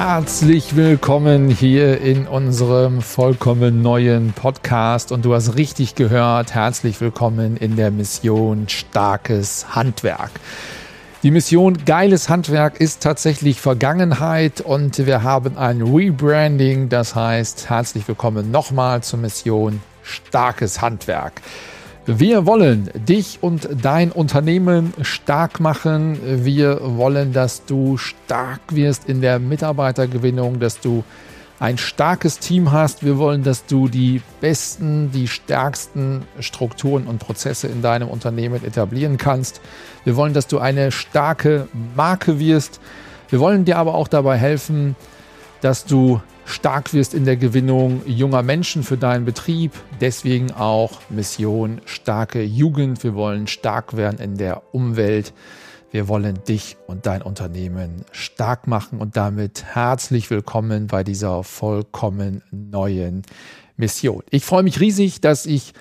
Herzlich willkommen hier in unserem vollkommen neuen Podcast und du hast richtig gehört, herzlich willkommen in der Mission Starkes Handwerk. Die Mission Geiles Handwerk ist tatsächlich Vergangenheit und wir haben ein Rebranding, das heißt herzlich willkommen nochmal zur Mission Starkes Handwerk. Wir wollen dich und dein Unternehmen stark machen. Wir wollen, dass du stark wirst in der Mitarbeitergewinnung, dass du ein starkes Team hast. Wir wollen, dass du die besten, die stärksten Strukturen und Prozesse in deinem Unternehmen etablieren kannst. Wir wollen, dass du eine starke Marke wirst. Wir wollen dir aber auch dabei helfen, dass du stark wirst in der Gewinnung junger Menschen für deinen Betrieb. Deswegen auch Mission starke Jugend. Wir wollen stark werden in der Umwelt. Wir wollen dich und dein Unternehmen stark machen und damit herzlich willkommen bei dieser vollkommen neuen Mission. Ich freue mich riesig, dass ich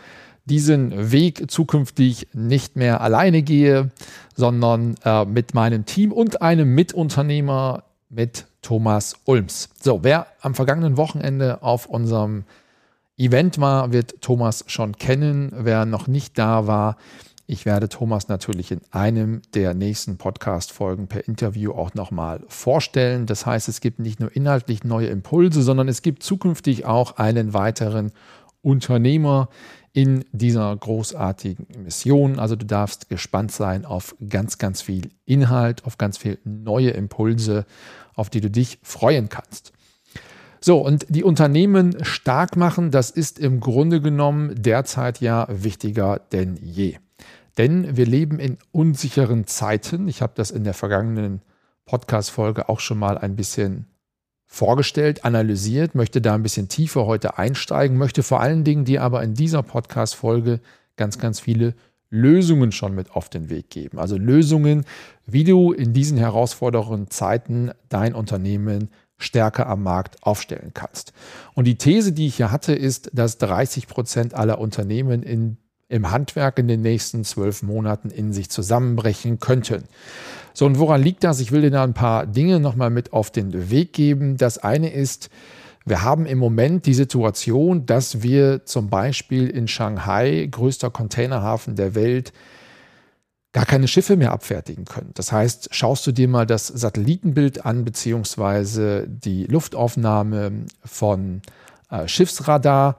diesen Weg zukünftig nicht mehr alleine gehe, sondern äh, mit meinem Team und einem Mitunternehmer mit Thomas Ulms. So, wer am vergangenen Wochenende auf unserem Event war, wird Thomas schon kennen. Wer noch nicht da war, ich werde Thomas natürlich in einem der nächsten Podcast-Folgen per Interview auch nochmal vorstellen. Das heißt, es gibt nicht nur inhaltlich neue Impulse, sondern es gibt zukünftig auch einen weiteren Unternehmer in dieser großartigen Mission. Also du darfst gespannt sein auf ganz, ganz viel Inhalt, auf ganz viel neue Impulse auf die du dich freuen kannst. So, und die Unternehmen stark machen, das ist im Grunde genommen derzeit ja wichtiger denn je. Denn wir leben in unsicheren Zeiten. Ich habe das in der vergangenen Podcast-Folge auch schon mal ein bisschen vorgestellt, analysiert, möchte da ein bisschen tiefer heute einsteigen, möchte vor allen Dingen dir aber in dieser Podcast-Folge ganz, ganz viele Lösungen schon mit auf den Weg geben. Also Lösungen, wie du in diesen herausfordernden Zeiten dein Unternehmen stärker am Markt aufstellen kannst. Und die These, die ich hier hatte, ist, dass 30 Prozent aller Unternehmen in, im Handwerk in den nächsten zwölf Monaten in sich zusammenbrechen könnten. So, und woran liegt das? Ich will dir da ein paar Dinge nochmal mit auf den Weg geben. Das eine ist, wir haben im Moment die Situation, dass wir zum Beispiel in Shanghai, größter Containerhafen der Welt, gar keine Schiffe mehr abfertigen können. Das heißt, schaust du dir mal das Satellitenbild an, beziehungsweise die Luftaufnahme von Schiffsradar,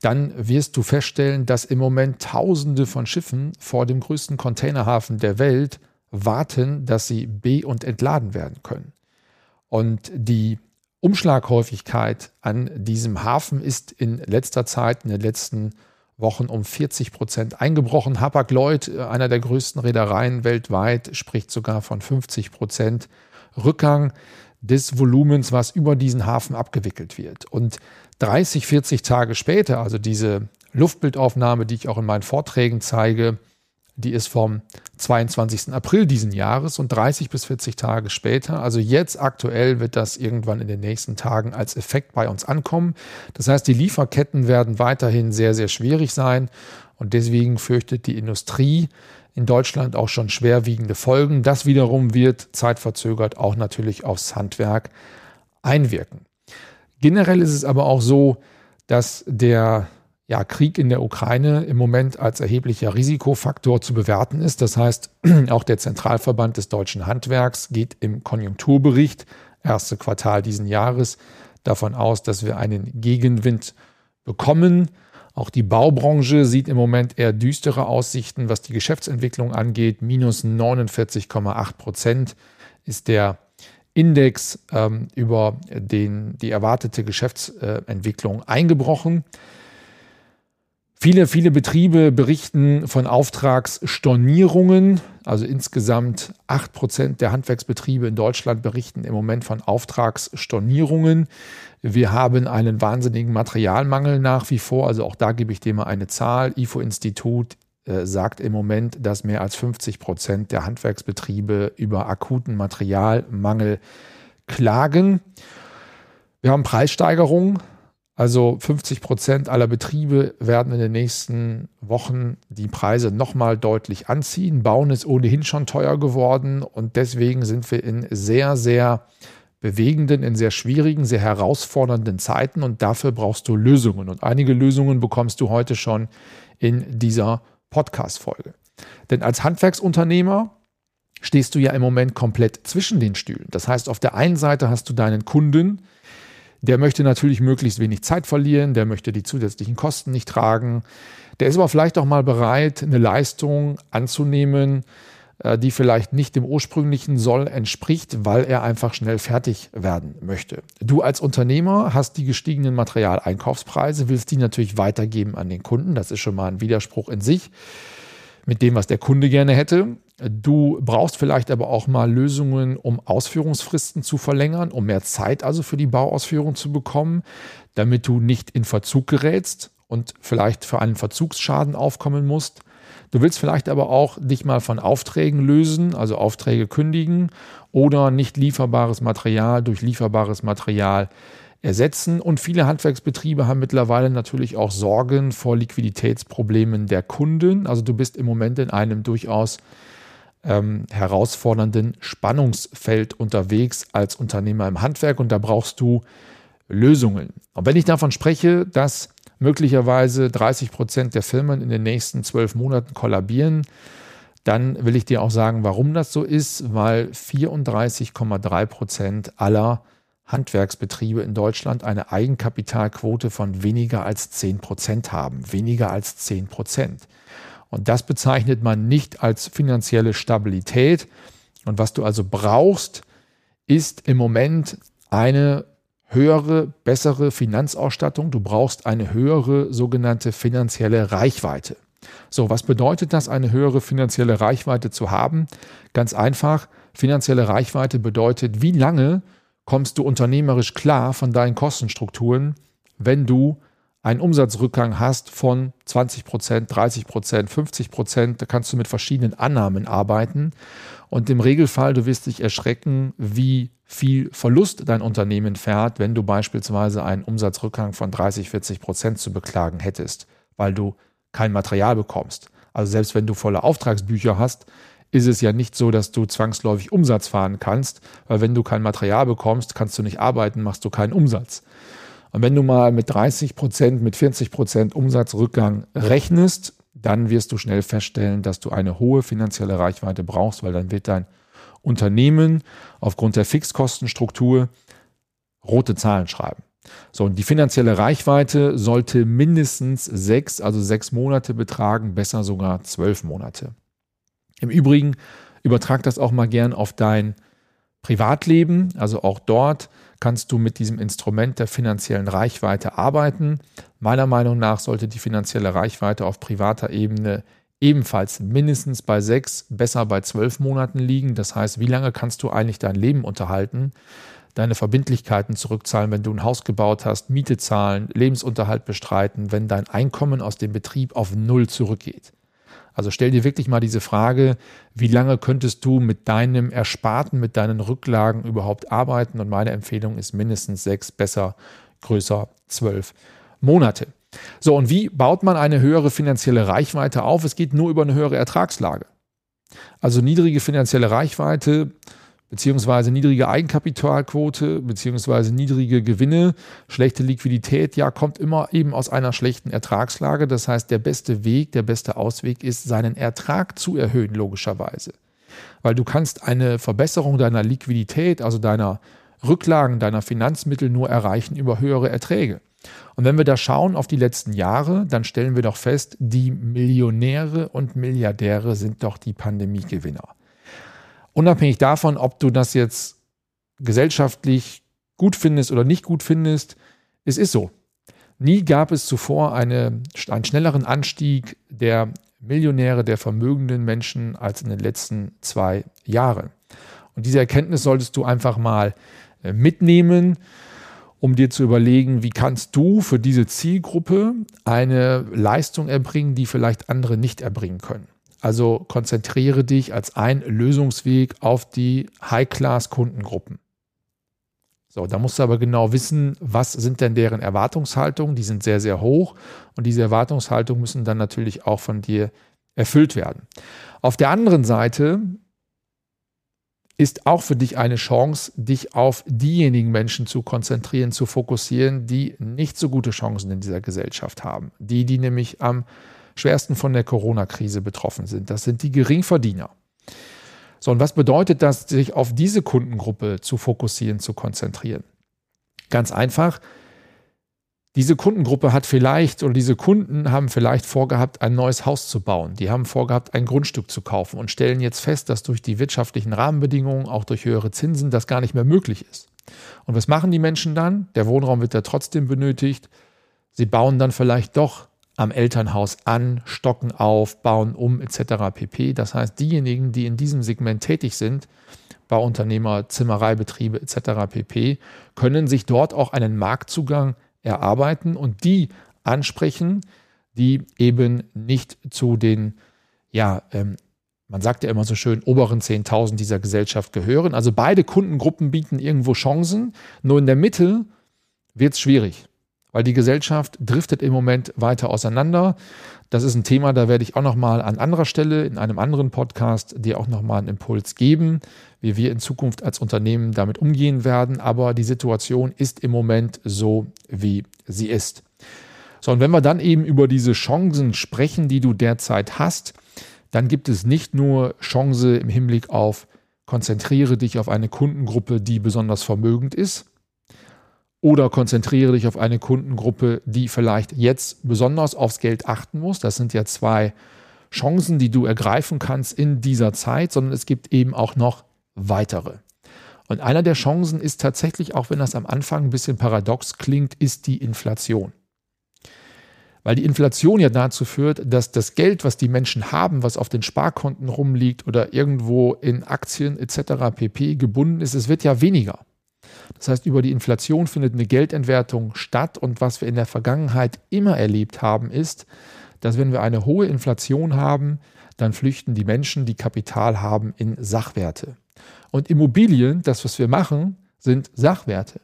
dann wirst du feststellen, dass im Moment Tausende von Schiffen vor dem größten Containerhafen der Welt warten, dass sie be- und entladen werden können. Und die Umschlaghäufigkeit an diesem Hafen ist in letzter Zeit, in den letzten Wochen um 40 Prozent eingebrochen. Hapag-Lloyd, äh, einer der größten Reedereien weltweit, spricht sogar von 50 Prozent Rückgang des Volumens, was über diesen Hafen abgewickelt wird. Und 30, 40 Tage später, also diese Luftbildaufnahme, die ich auch in meinen Vorträgen zeige, die ist vom 22. April diesen Jahres und 30 bis 40 Tage später, also jetzt aktuell wird das irgendwann in den nächsten Tagen als Effekt bei uns ankommen. Das heißt, die Lieferketten werden weiterhin sehr, sehr schwierig sein und deswegen fürchtet die Industrie in Deutschland auch schon schwerwiegende Folgen. Das wiederum wird zeitverzögert auch natürlich aufs Handwerk einwirken. Generell ist es aber auch so, dass der ja, Krieg in der Ukraine im Moment als erheblicher Risikofaktor zu bewerten ist. Das heißt, auch der Zentralverband des deutschen Handwerks geht im Konjunkturbericht, erste Quartal diesen Jahres, davon aus, dass wir einen Gegenwind bekommen. Auch die Baubranche sieht im Moment eher düstere Aussichten, was die Geschäftsentwicklung angeht. Minus 49,8 Prozent ist der Index ähm, über den, die erwartete Geschäftsentwicklung eingebrochen. Viele, viele Betriebe berichten von Auftragsstornierungen. Also insgesamt acht Prozent der Handwerksbetriebe in Deutschland berichten im Moment von Auftragsstornierungen. Wir haben einen wahnsinnigen Materialmangel nach wie vor. Also auch da gebe ich dir mal eine Zahl. IFO-Institut äh, sagt im Moment, dass mehr als 50 Prozent der Handwerksbetriebe über akuten Materialmangel klagen. Wir haben Preissteigerungen. Also 50 Prozent aller Betriebe werden in den nächsten Wochen die Preise nochmal deutlich anziehen. Bauen ist ohnehin schon teuer geworden und deswegen sind wir in sehr, sehr bewegenden, in sehr schwierigen, sehr herausfordernden Zeiten und dafür brauchst du Lösungen. Und einige Lösungen bekommst du heute schon in dieser Podcast-Folge. Denn als Handwerksunternehmer stehst du ja im Moment komplett zwischen den Stühlen. Das heißt, auf der einen Seite hast du deinen Kunden, der möchte natürlich möglichst wenig Zeit verlieren, der möchte die zusätzlichen Kosten nicht tragen. Der ist aber vielleicht auch mal bereit, eine Leistung anzunehmen, die vielleicht nicht dem ursprünglichen Soll entspricht, weil er einfach schnell fertig werden möchte. Du als Unternehmer hast die gestiegenen Materialeinkaufspreise, willst die natürlich weitergeben an den Kunden. Das ist schon mal ein Widerspruch in sich mit dem, was der Kunde gerne hätte. Du brauchst vielleicht aber auch mal Lösungen, um Ausführungsfristen zu verlängern, um mehr Zeit also für die Bauausführung zu bekommen, damit du nicht in Verzug gerätst und vielleicht für einen Verzugsschaden aufkommen musst. Du willst vielleicht aber auch dich mal von Aufträgen lösen, also Aufträge kündigen oder nicht lieferbares Material durch lieferbares Material ersetzen. Und viele Handwerksbetriebe haben mittlerweile natürlich auch Sorgen vor Liquiditätsproblemen der Kunden. Also du bist im Moment in einem durchaus ähm, herausfordernden Spannungsfeld unterwegs als Unternehmer im Handwerk und da brauchst du Lösungen. Und wenn ich davon spreche, dass möglicherweise 30 Prozent der Firmen in den nächsten zwölf Monaten kollabieren, dann will ich dir auch sagen, warum das so ist, weil 34,3 Prozent aller Handwerksbetriebe in Deutschland eine Eigenkapitalquote von weniger als 10 Prozent haben. Weniger als 10 Prozent. Und das bezeichnet man nicht als finanzielle Stabilität. Und was du also brauchst, ist im Moment eine höhere, bessere Finanzausstattung. Du brauchst eine höhere sogenannte finanzielle Reichweite. So, was bedeutet das, eine höhere finanzielle Reichweite zu haben? Ganz einfach, finanzielle Reichweite bedeutet, wie lange kommst du unternehmerisch klar von deinen Kostenstrukturen, wenn du einen Umsatzrückgang hast von 20 Prozent, 30 Prozent, 50 Prozent, da kannst du mit verschiedenen Annahmen arbeiten. Und im Regelfall, du wirst dich erschrecken, wie viel Verlust dein Unternehmen fährt, wenn du beispielsweise einen Umsatzrückgang von 30, 40 Prozent zu beklagen hättest, weil du kein Material bekommst. Also selbst wenn du volle Auftragsbücher hast, ist es ja nicht so, dass du zwangsläufig Umsatz fahren kannst, weil wenn du kein Material bekommst, kannst du nicht arbeiten, machst du keinen Umsatz. Und wenn du mal mit 30 Prozent, mit 40 Prozent Umsatzrückgang rechnest, dann wirst du schnell feststellen, dass du eine hohe finanzielle Reichweite brauchst, weil dann wird dein Unternehmen aufgrund der Fixkostenstruktur rote Zahlen schreiben. So, und die finanzielle Reichweite sollte mindestens sechs, also sechs Monate betragen, besser sogar zwölf Monate. Im Übrigen übertrag das auch mal gern auf dein Privatleben. Also auch dort kannst du mit diesem Instrument der finanziellen Reichweite arbeiten. Meiner Meinung nach sollte die finanzielle Reichweite auf privater Ebene ebenfalls mindestens bei sechs, besser bei zwölf Monaten liegen. Das heißt, wie lange kannst du eigentlich dein Leben unterhalten, deine Verbindlichkeiten zurückzahlen, wenn du ein Haus gebaut hast, Miete zahlen, Lebensunterhalt bestreiten, wenn dein Einkommen aus dem Betrieb auf Null zurückgeht. Also stell dir wirklich mal diese Frage, wie lange könntest du mit deinem Ersparten, mit deinen Rücklagen überhaupt arbeiten? Und meine Empfehlung ist mindestens sechs, besser, größer zwölf Monate. So, und wie baut man eine höhere finanzielle Reichweite auf? Es geht nur über eine höhere Ertragslage. Also niedrige finanzielle Reichweite beziehungsweise niedrige Eigenkapitalquote, beziehungsweise niedrige Gewinne, schlechte Liquidität, ja, kommt immer eben aus einer schlechten Ertragslage. Das heißt, der beste Weg, der beste Ausweg ist, seinen Ertrag zu erhöhen, logischerweise. Weil du kannst eine Verbesserung deiner Liquidität, also deiner Rücklagen, deiner Finanzmittel nur erreichen über höhere Erträge. Und wenn wir da schauen auf die letzten Jahre, dann stellen wir doch fest, die Millionäre und Milliardäre sind doch die Pandemiegewinner unabhängig davon, ob du das jetzt gesellschaftlich gut findest oder nicht gut findest, es ist so. Nie gab es zuvor eine, einen schnelleren Anstieg der Millionäre, der vermögenden Menschen als in den letzten zwei Jahren. Und diese Erkenntnis solltest du einfach mal äh, mitnehmen, um dir zu überlegen, wie kannst du für diese Zielgruppe eine Leistung erbringen, die vielleicht andere nicht erbringen können. Also konzentriere dich als ein Lösungsweg auf die High-Class-Kundengruppen. So, da musst du aber genau wissen, was sind denn deren Erwartungshaltungen? Die sind sehr, sehr hoch und diese Erwartungshaltungen müssen dann natürlich auch von dir erfüllt werden. Auf der anderen Seite ist auch für dich eine Chance, dich auf diejenigen Menschen zu konzentrieren, zu fokussieren, die nicht so gute Chancen in dieser Gesellschaft haben. Die, die nämlich am schwersten von der Corona-Krise betroffen sind. Das sind die Geringverdiener. So, und was bedeutet das, sich auf diese Kundengruppe zu fokussieren, zu konzentrieren? Ganz einfach, diese Kundengruppe hat vielleicht oder diese Kunden haben vielleicht vorgehabt, ein neues Haus zu bauen. Die haben vorgehabt, ein Grundstück zu kaufen und stellen jetzt fest, dass durch die wirtschaftlichen Rahmenbedingungen, auch durch höhere Zinsen, das gar nicht mehr möglich ist. Und was machen die Menschen dann? Der Wohnraum wird ja trotzdem benötigt. Sie bauen dann vielleicht doch am Elternhaus an, stocken auf, bauen um etc. pp. Das heißt, diejenigen, die in diesem Segment tätig sind, Bauunternehmer, Zimmereibetriebe etc. pp, können sich dort auch einen Marktzugang erarbeiten und die ansprechen, die eben nicht zu den, ja, ähm, man sagt ja immer so schön, oberen 10.000 dieser Gesellschaft gehören. Also beide Kundengruppen bieten irgendwo Chancen, nur in der Mitte wird es schwierig weil die Gesellschaft driftet im Moment weiter auseinander. Das ist ein Thema, da werde ich auch nochmal an anderer Stelle in einem anderen Podcast dir auch nochmal einen Impuls geben, wie wir in Zukunft als Unternehmen damit umgehen werden. Aber die Situation ist im Moment so, wie sie ist. So, und wenn wir dann eben über diese Chancen sprechen, die du derzeit hast, dann gibt es nicht nur Chance im Hinblick auf konzentriere dich auf eine Kundengruppe, die besonders vermögend ist, oder konzentriere dich auf eine Kundengruppe, die vielleicht jetzt besonders aufs Geld achten muss. Das sind ja zwei Chancen, die du ergreifen kannst in dieser Zeit, sondern es gibt eben auch noch weitere. Und einer der Chancen ist tatsächlich, auch wenn das am Anfang ein bisschen paradox klingt, ist die Inflation. Weil die Inflation ja dazu führt, dass das Geld, was die Menschen haben, was auf den Sparkonten rumliegt oder irgendwo in Aktien etc. pp gebunden ist, es wird ja weniger. Das heißt, über die Inflation findet eine Geldentwertung statt. Und was wir in der Vergangenheit immer erlebt haben, ist, dass wenn wir eine hohe Inflation haben, dann flüchten die Menschen, die Kapital haben, in Sachwerte. Und Immobilien, das, was wir machen, sind Sachwerte.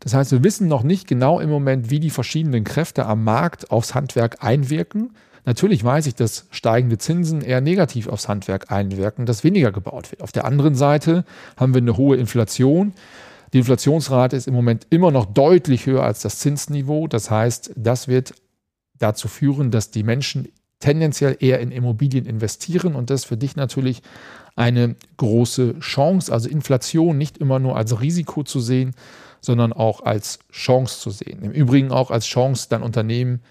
Das heißt, wir wissen noch nicht genau im Moment, wie die verschiedenen Kräfte am Markt aufs Handwerk einwirken. Natürlich weiß ich, dass steigende Zinsen eher negativ aufs Handwerk einwirken, dass weniger gebaut wird. Auf der anderen Seite haben wir eine hohe Inflation. Die Inflationsrate ist im Moment immer noch deutlich höher als das Zinsniveau. Das heißt, das wird dazu führen, dass die Menschen tendenziell eher in Immobilien investieren und das für dich natürlich eine große Chance. Also Inflation nicht immer nur als Risiko zu sehen, sondern auch als Chance zu sehen. Im Übrigen auch als Chance, dein Unternehmen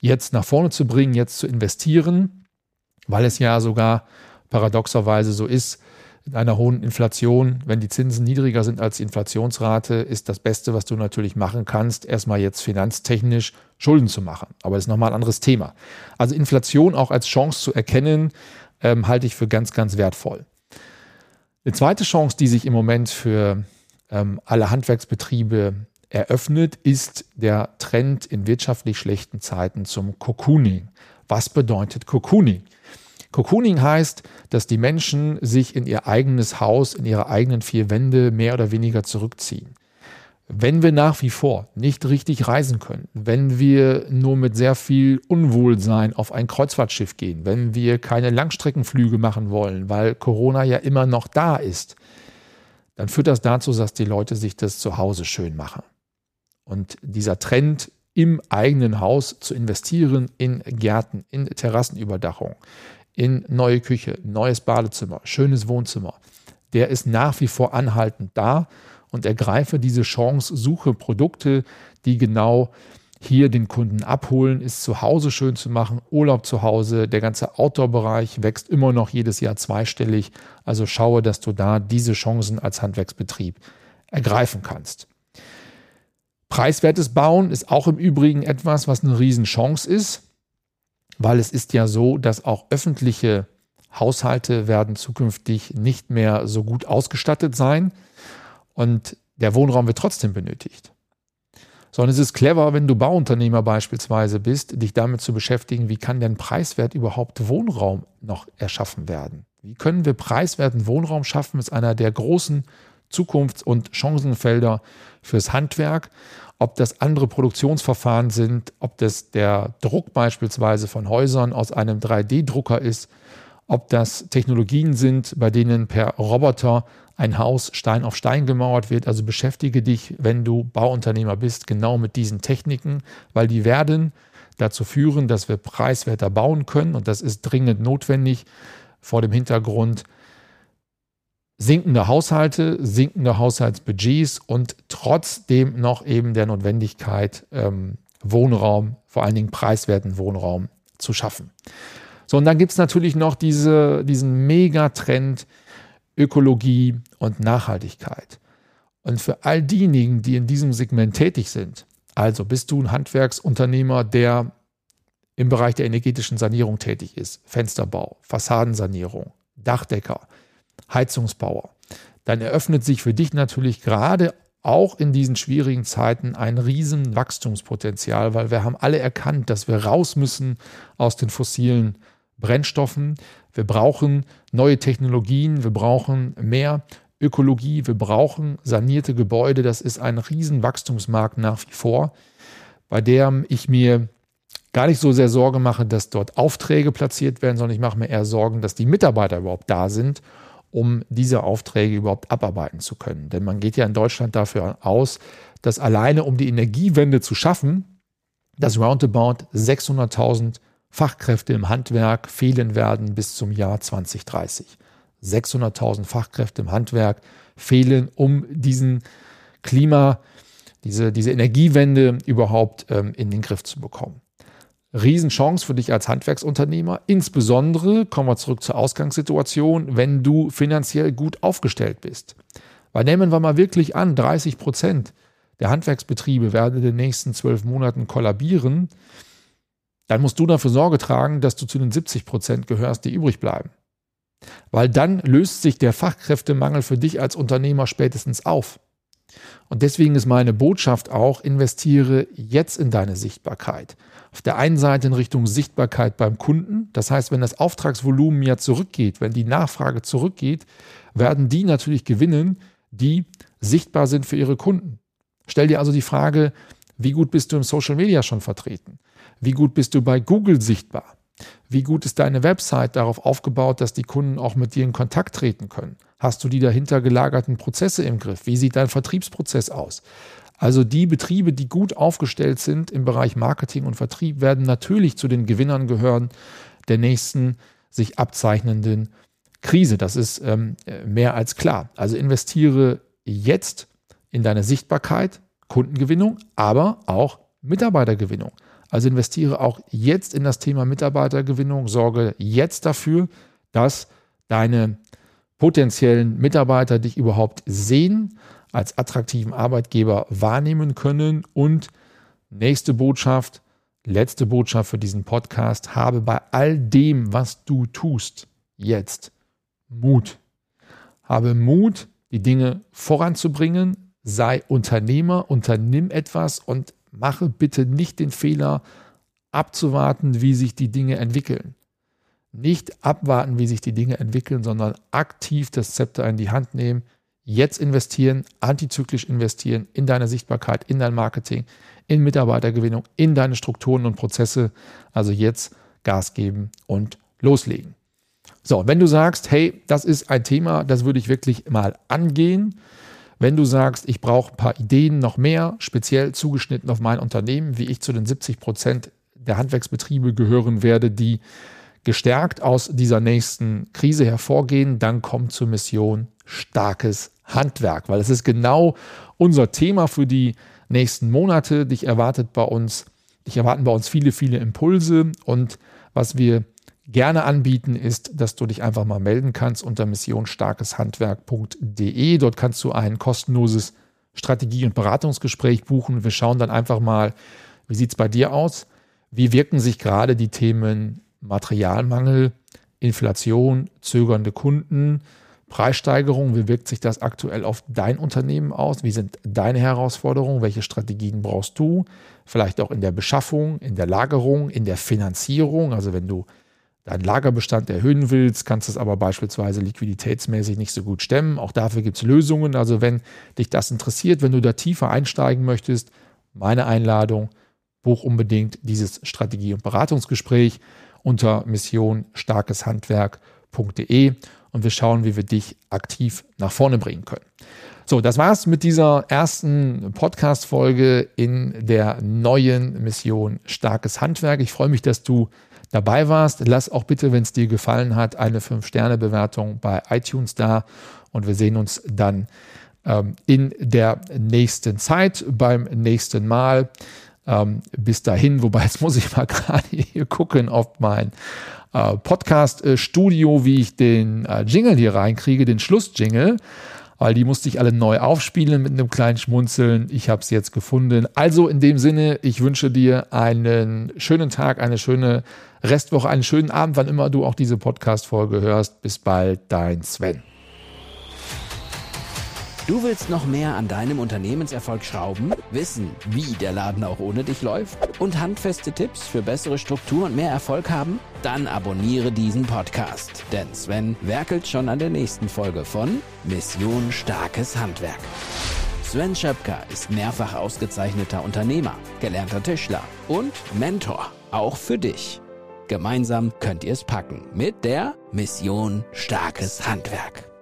jetzt nach vorne zu bringen, jetzt zu investieren, weil es ja sogar paradoxerweise so ist, in einer hohen Inflation, wenn die Zinsen niedriger sind als die Inflationsrate, ist das Beste, was du natürlich machen kannst, erstmal jetzt finanztechnisch Schulden zu machen. Aber das ist nochmal ein anderes Thema. Also Inflation auch als Chance zu erkennen, ähm, halte ich für ganz, ganz wertvoll. Eine zweite Chance, die sich im Moment für ähm, alle Handwerksbetriebe eröffnet, ist der Trend in wirtschaftlich schlechten Zeiten zum Cocooning. Was bedeutet Cocooning? Cocooning heißt, dass die Menschen sich in ihr eigenes Haus, in ihre eigenen vier Wände mehr oder weniger zurückziehen. Wenn wir nach wie vor nicht richtig reisen können, wenn wir nur mit sehr viel Unwohlsein auf ein Kreuzfahrtschiff gehen, wenn wir keine Langstreckenflüge machen wollen, weil Corona ja immer noch da ist, dann führt das dazu, dass die Leute sich das zu Hause schön machen. Und dieser Trend im eigenen Haus zu investieren in Gärten, in Terrassenüberdachung, in neue Küche, neues Badezimmer, schönes Wohnzimmer, der ist nach wie vor anhaltend da und ergreife diese Chance, suche Produkte, die genau hier den Kunden abholen, ist zu Hause schön zu machen, Urlaub zu Hause, der ganze Outdoor-Bereich wächst immer noch jedes Jahr zweistellig. Also schaue, dass du da diese Chancen als Handwerksbetrieb ergreifen kannst. Preiswertes Bauen ist auch im Übrigen etwas, was eine Riesenchance ist, weil es ist ja so, dass auch öffentliche Haushalte werden zukünftig nicht mehr so gut ausgestattet sein und der Wohnraum wird trotzdem benötigt. Sondern es ist clever, wenn du Bauunternehmer beispielsweise bist, dich damit zu beschäftigen, wie kann denn preiswert überhaupt Wohnraum noch erschaffen werden? Wie können wir preiswerten Wohnraum schaffen? Ist einer der großen Zukunfts- und Chancenfelder fürs Handwerk. Ob das andere Produktionsverfahren sind, ob das der Druck beispielsweise von Häusern aus einem 3D-Drucker ist, ob das Technologien sind, bei denen per Roboter ein Haus Stein auf Stein gemauert wird. Also beschäftige dich, wenn du Bauunternehmer bist, genau mit diesen Techniken, weil die werden dazu führen, dass wir preiswerter bauen können und das ist dringend notwendig vor dem Hintergrund sinkender Haushalte, sinkender Haushaltsbudgets und trotzdem noch eben der Notwendigkeit, ähm, Wohnraum, vor allen Dingen preiswerten Wohnraum zu schaffen. So, und dann gibt es natürlich noch diese, diesen Megatrend Ökologie und Nachhaltigkeit. Und für all diejenigen, die in diesem Segment tätig sind, also bist du ein Handwerksunternehmer, der im Bereich der energetischen Sanierung tätig ist, Fensterbau, Fassadensanierung, Dachdecker, Heizungsbauer, dann eröffnet sich für dich natürlich gerade auch in diesen schwierigen Zeiten ein riesen Wachstumspotenzial, weil wir haben alle erkannt, dass wir raus müssen aus den fossilen Brennstoffen. Wir brauchen neue Technologien, wir brauchen mehr Ökologie, wir brauchen sanierte Gebäude. Das ist ein riesen Wachstumsmarkt nach wie vor, bei dem ich mir gar nicht so sehr Sorge mache, dass dort Aufträge platziert werden, sondern ich mache mir eher Sorgen, dass die Mitarbeiter überhaupt da sind um diese Aufträge überhaupt abarbeiten zu können. Denn man geht ja in Deutschland dafür aus, dass alleine um die Energiewende zu schaffen, dass roundabout 600.000 Fachkräfte im Handwerk fehlen werden bis zum Jahr 2030. 600.000 Fachkräfte im Handwerk fehlen, um diesen Klima, diese, diese Energiewende überhaupt ähm, in den Griff zu bekommen. Riesenchance für dich als Handwerksunternehmer. Insbesondere, kommen wir zurück zur Ausgangssituation, wenn du finanziell gut aufgestellt bist. Weil nehmen wir mal wirklich an, 30 Prozent der Handwerksbetriebe werden in den nächsten zwölf Monaten kollabieren. Dann musst du dafür Sorge tragen, dass du zu den 70 Prozent gehörst, die übrig bleiben. Weil dann löst sich der Fachkräftemangel für dich als Unternehmer spätestens auf. Und deswegen ist meine Botschaft auch, investiere jetzt in deine Sichtbarkeit. Auf der einen Seite in Richtung Sichtbarkeit beim Kunden. Das heißt, wenn das Auftragsvolumen ja zurückgeht, wenn die Nachfrage zurückgeht, werden die natürlich gewinnen, die sichtbar sind für ihre Kunden. Stell dir also die Frage, wie gut bist du im Social Media schon vertreten? Wie gut bist du bei Google sichtbar? Wie gut ist deine Website darauf aufgebaut, dass die Kunden auch mit dir in Kontakt treten können? Hast du die dahinter gelagerten Prozesse im Griff? Wie sieht dein Vertriebsprozess aus? Also die Betriebe, die gut aufgestellt sind im Bereich Marketing und Vertrieb, werden natürlich zu den Gewinnern gehören der nächsten sich abzeichnenden Krise. Das ist ähm, mehr als klar. Also investiere jetzt in deine Sichtbarkeit, Kundengewinnung, aber auch Mitarbeitergewinnung. Also investiere auch jetzt in das Thema Mitarbeitergewinnung, sorge jetzt dafür, dass deine potenziellen Mitarbeiter dich überhaupt sehen, als attraktiven Arbeitgeber wahrnehmen können. Und nächste Botschaft, letzte Botschaft für diesen Podcast, habe bei all dem, was du tust, jetzt Mut. Habe Mut, die Dinge voranzubringen, sei Unternehmer, unternimm etwas und mache bitte nicht den Fehler, abzuwarten, wie sich die Dinge entwickeln. Nicht abwarten, wie sich die Dinge entwickeln, sondern aktiv das Zepter in die Hand nehmen, jetzt investieren, antizyklisch investieren in deine Sichtbarkeit, in dein Marketing, in Mitarbeitergewinnung, in deine Strukturen und Prozesse. Also jetzt Gas geben und loslegen. So, wenn du sagst, hey, das ist ein Thema, das würde ich wirklich mal angehen. Wenn du sagst, ich brauche ein paar Ideen noch mehr, speziell zugeschnitten auf mein Unternehmen, wie ich zu den 70 Prozent der Handwerksbetriebe gehören werde, die gestärkt aus dieser nächsten Krise hervorgehen, dann komm zur Mission starkes Handwerk, weil es ist genau unser Thema für die nächsten Monate. Dich erwartet bei uns, dich erwarten bei uns viele, viele Impulse und was wir gerne anbieten ist, dass du dich einfach mal melden kannst unter missionsstarkeshandwerk.de. Dort kannst du ein kostenloses Strategie- und Beratungsgespräch buchen. Wir schauen dann einfach mal, wie sieht es bei dir aus? Wie wirken sich gerade die Themen Materialmangel, Inflation, zögernde Kunden, Preissteigerung, wie wirkt sich das aktuell auf dein Unternehmen aus? Wie sind deine Herausforderungen? Welche Strategien brauchst du? Vielleicht auch in der Beschaffung, in der Lagerung, in der Finanzierung. Also wenn du deinen Lagerbestand erhöhen willst, kannst du es aber beispielsweise liquiditätsmäßig nicht so gut stemmen. Auch dafür gibt es Lösungen. Also wenn dich das interessiert, wenn du da tiefer einsteigen möchtest, meine Einladung, buch unbedingt dieses Strategie- und Beratungsgespräch unter missionstarkeshandwerk.de und wir schauen, wie wir dich aktiv nach vorne bringen können. So, das war's mit dieser ersten Podcast-Folge in der neuen Mission Starkes Handwerk. Ich freue mich, dass du dabei warst. Lass auch bitte, wenn es dir gefallen hat, eine 5-Sterne-Bewertung bei iTunes da und wir sehen uns dann ähm, in der nächsten Zeit beim nächsten Mal. Ähm, bis dahin, wobei jetzt muss ich mal gerade hier gucken, ob mein äh, Podcast-Studio, wie ich den äh, Jingle hier reinkriege, den Schlussjingle, weil die musste ich alle neu aufspielen mit einem kleinen Schmunzeln. Ich habe es jetzt gefunden. Also in dem Sinne, ich wünsche dir einen schönen Tag, eine schöne Restwoche, einen schönen Abend, wann immer du auch diese Podcast-Folge hörst. Bis bald, dein Sven. Du willst noch mehr an deinem Unternehmenserfolg schrauben, wissen, wie der Laden auch ohne dich läuft und handfeste Tipps für bessere Struktur und mehr Erfolg haben? Dann abonniere diesen Podcast, denn Sven werkelt schon an der nächsten Folge von Mission Starkes Handwerk. Sven Schöpker ist mehrfach ausgezeichneter Unternehmer, gelernter Tischler und Mentor, auch für dich. Gemeinsam könnt ihr es packen mit der Mission Starkes Handwerk.